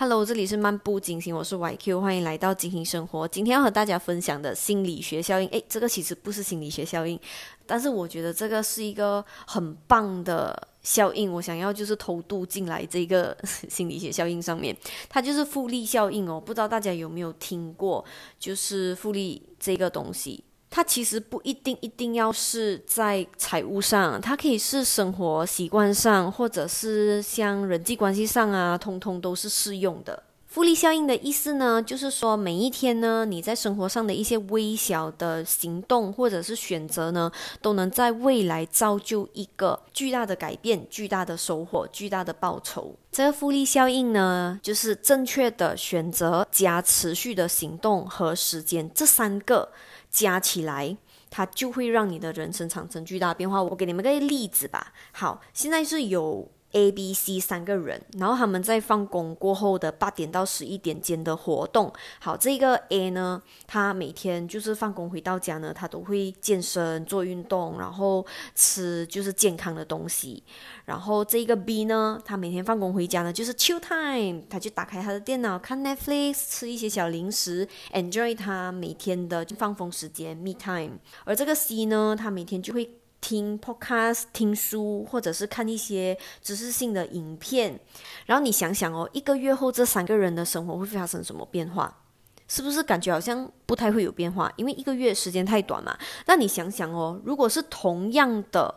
Hello，这里是漫步金星，我是 YQ，欢迎来到金星生活。今天要和大家分享的心理学效应，诶，这个其实不是心理学效应，但是我觉得这个是一个很棒的效应，我想要就是偷渡进来这个心理学效应上面，它就是复利效应哦。不知道大家有没有听过，就是复利这个东西。它其实不一定一定要是在财务上，它可以是生活习惯上，或者是像人际关系上啊，通通都是适用的。复利效应的意思呢，就是说每一天呢，你在生活上的一些微小的行动或者是选择呢，都能在未来造就一个巨大的改变、巨大的收获、巨大的报酬。这个复利效应呢，就是正确的选择加持续的行动和时间这三个。加起来，它就会让你的人生产生巨大变化。我给你们个例子吧。好，现在是有 A、B、C 三个人，然后他们在放工过后的八点到十一点间的活动。好，这个 A 呢，他每天就是放工回到家呢，他都会健身做运动，然后吃就是健康的东西。然后这个 B 呢，他每天放工回家呢，就是 chill time，他就打开他的电脑看 Netflix，吃一些小零食，enjoy 他每天的放风时间 me time。而这个 C 呢，他每天就会听 podcast、听书，或者是看一些知识性的影片。然后你想想哦，一个月后这三个人的生活会发生什么变化？是不是感觉好像不太会有变化？因为一个月时间太短嘛。那你想想哦，如果是同样的。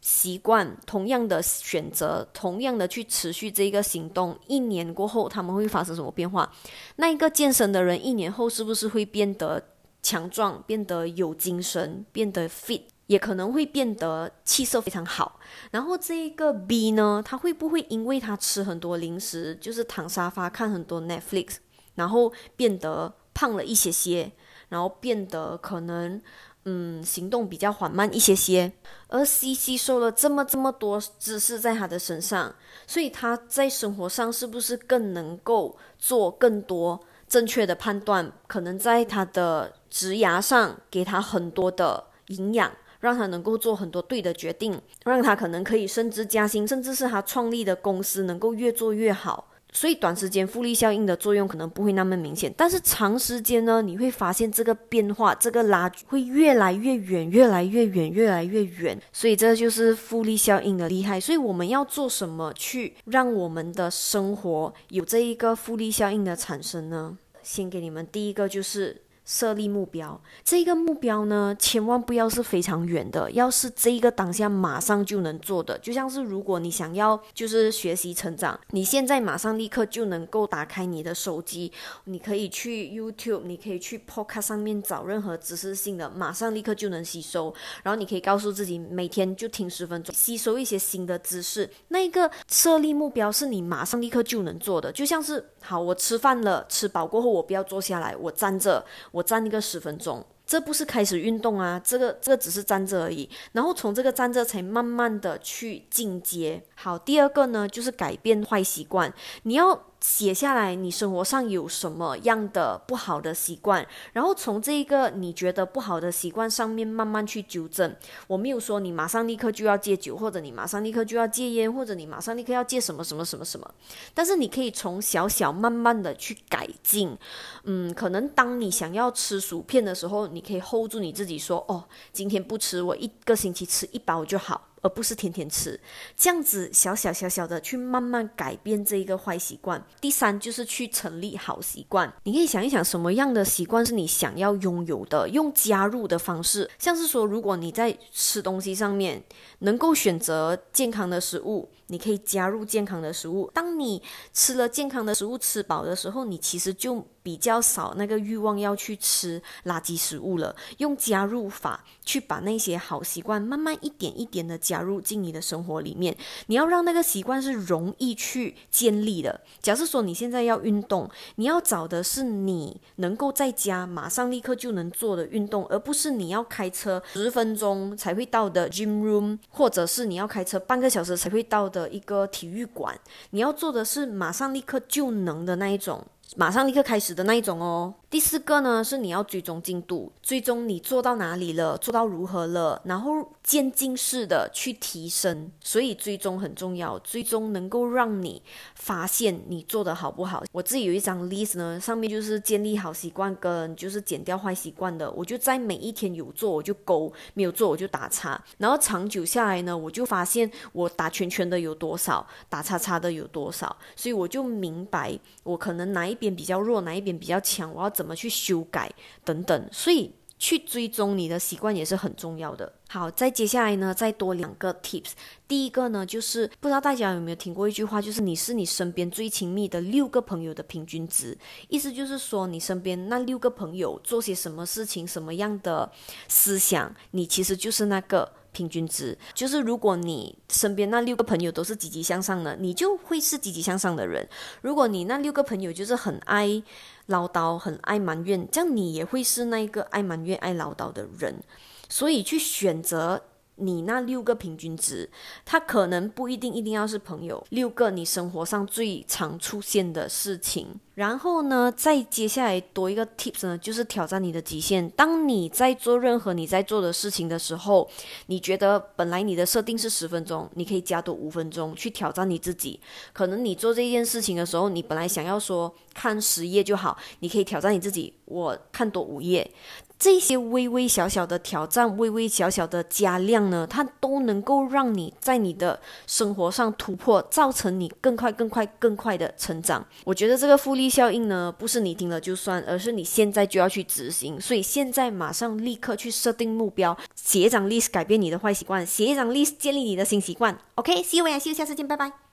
习惯同样的选择，同样的去持续这个行动，一年过后他们会发生什么变化？那一个健身的人，一年后是不是会变得强壮，变得有精神，变得 fit，也可能会变得气色非常好？然后这一个 B 呢，他会不会因为他吃很多零食，就是躺沙发看很多 Netflix，然后变得胖了一些些，然后变得可能？嗯，行动比较缓慢一些些，而 C 吸收了这么这么多知识在他的身上，所以他在生活上是不是更能够做更多正确的判断？可能在他的职涯上给他很多的营养，让他能够做很多对的决定，让他可能可以升职加薪，甚至是他创立的公司能够越做越好。所以短时间复利效应的作用可能不会那么明显，但是长时间呢，你会发现这个变化，这个拉会越来越远，越来越远，越来越远。所以这就是复利效应的厉害。所以我们要做什么去让我们的生活有这一个复利效应的产生呢？先给你们第一个就是。设立目标，这个目标呢，千万不要是非常远的，要是这一个当下马上就能做的，就像是如果你想要就是学习成长，你现在马上立刻就能够打开你的手机，你可以去 YouTube，你可以去 Podcast 上面找任何知识性的，马上立刻就能吸收，然后你可以告诉自己每天就听十分钟，吸收一些新的知识。那一个设立目标是你马上立刻就能做的，就像是好，我吃饭了，吃饱过后我不要坐下来，我站着。我站一个十分钟，这不是开始运动啊，这个这个只是站着而已，然后从这个站着才慢慢的去进阶。好，第二个呢，就是改变坏习惯，你要。写下来，你生活上有什么样的不好的习惯，然后从这一个你觉得不好的习惯上面慢慢去纠正。我没有说你马上立刻就要戒酒，或者你马上立刻就要戒烟，或者你马上立刻要戒什么什么什么什么。但是你可以从小小慢慢的去改进。嗯，可能当你想要吃薯片的时候，你可以 hold 住你自己说，哦，今天不吃，我一个星期吃一包就好。而不是天天吃，这样子小小小小的去慢慢改变这一个坏习惯。第三就是去成立好习惯。你可以想一想，什么样的习惯是你想要拥有的？用加入的方式，像是说，如果你在吃东西上面能够选择健康的食物。你可以加入健康的食物。当你吃了健康的食物吃饱的时候，你其实就比较少那个欲望要去吃垃圾食物了。用加入法去把那些好习惯慢慢一点一点的加入进你的生活里面。你要让那个习惯是容易去建立的。假设说你现在要运动，你要找的是你能够在家马上立刻就能做的运动，而不是你要开车十分钟才会到的 gym room，或者是你要开车半个小时才会到的。的一个体育馆，你要做的是马上立刻就能的那一种，马上立刻开始的那一种哦。第四个呢是你要追踪进度，追踪你做到哪里了，做到如何了，然后渐进式的去提升。所以追踪很重要，追踪能够让你发现你做的好不好。我自己有一张 list 呢，上面就是建立好习惯跟就是减掉坏习惯的。我就在每一天有做我就勾，没有做我就打叉。然后长久下来呢，我就发现我打圈圈的有多少，打叉叉的有多少，所以我就明白我可能哪一边比较弱，哪一边比较强，我要。怎么去修改等等，所以去追踪你的习惯也是很重要的。好，再接下来呢，再多两个 tips。第一个呢，就是不知道大家有没有听过一句话，就是你是你身边最亲密的六个朋友的平均值。意思就是说，你身边那六个朋友做些什么事情，什么样的思想，你其实就是那个。平均值就是，如果你身边那六个朋友都是积极向上的，你就会是积极向上的人；如果你那六个朋友就是很爱唠叨、很爱埋怨，这样你也会是那个爱埋怨、爱唠叨的人。所以去选择。你那六个平均值，它可能不一定一定要是朋友。六个你生活上最常出现的事情，然后呢，再接下来多一个 tips 呢，就是挑战你的极限。当你在做任何你在做的事情的时候，你觉得本来你的设定是十分钟，你可以加多五分钟去挑战你自己。可能你做这件事情的时候，你本来想要说看十页就好，你可以挑战你自己，我看多五页。这些微微小小的挑战，微微小小的加量呢，它都能够让你在你的生活上突破，造成你更快、更快、更快的成长。我觉得这个复利效应呢，不是你听了就算，而是你现在就要去执行。所以现在马上立刻去设定目标，写一张 list 改变你的坏习惯，写一张 list 建立你的新习惯。OK，See you，下次见，拜拜。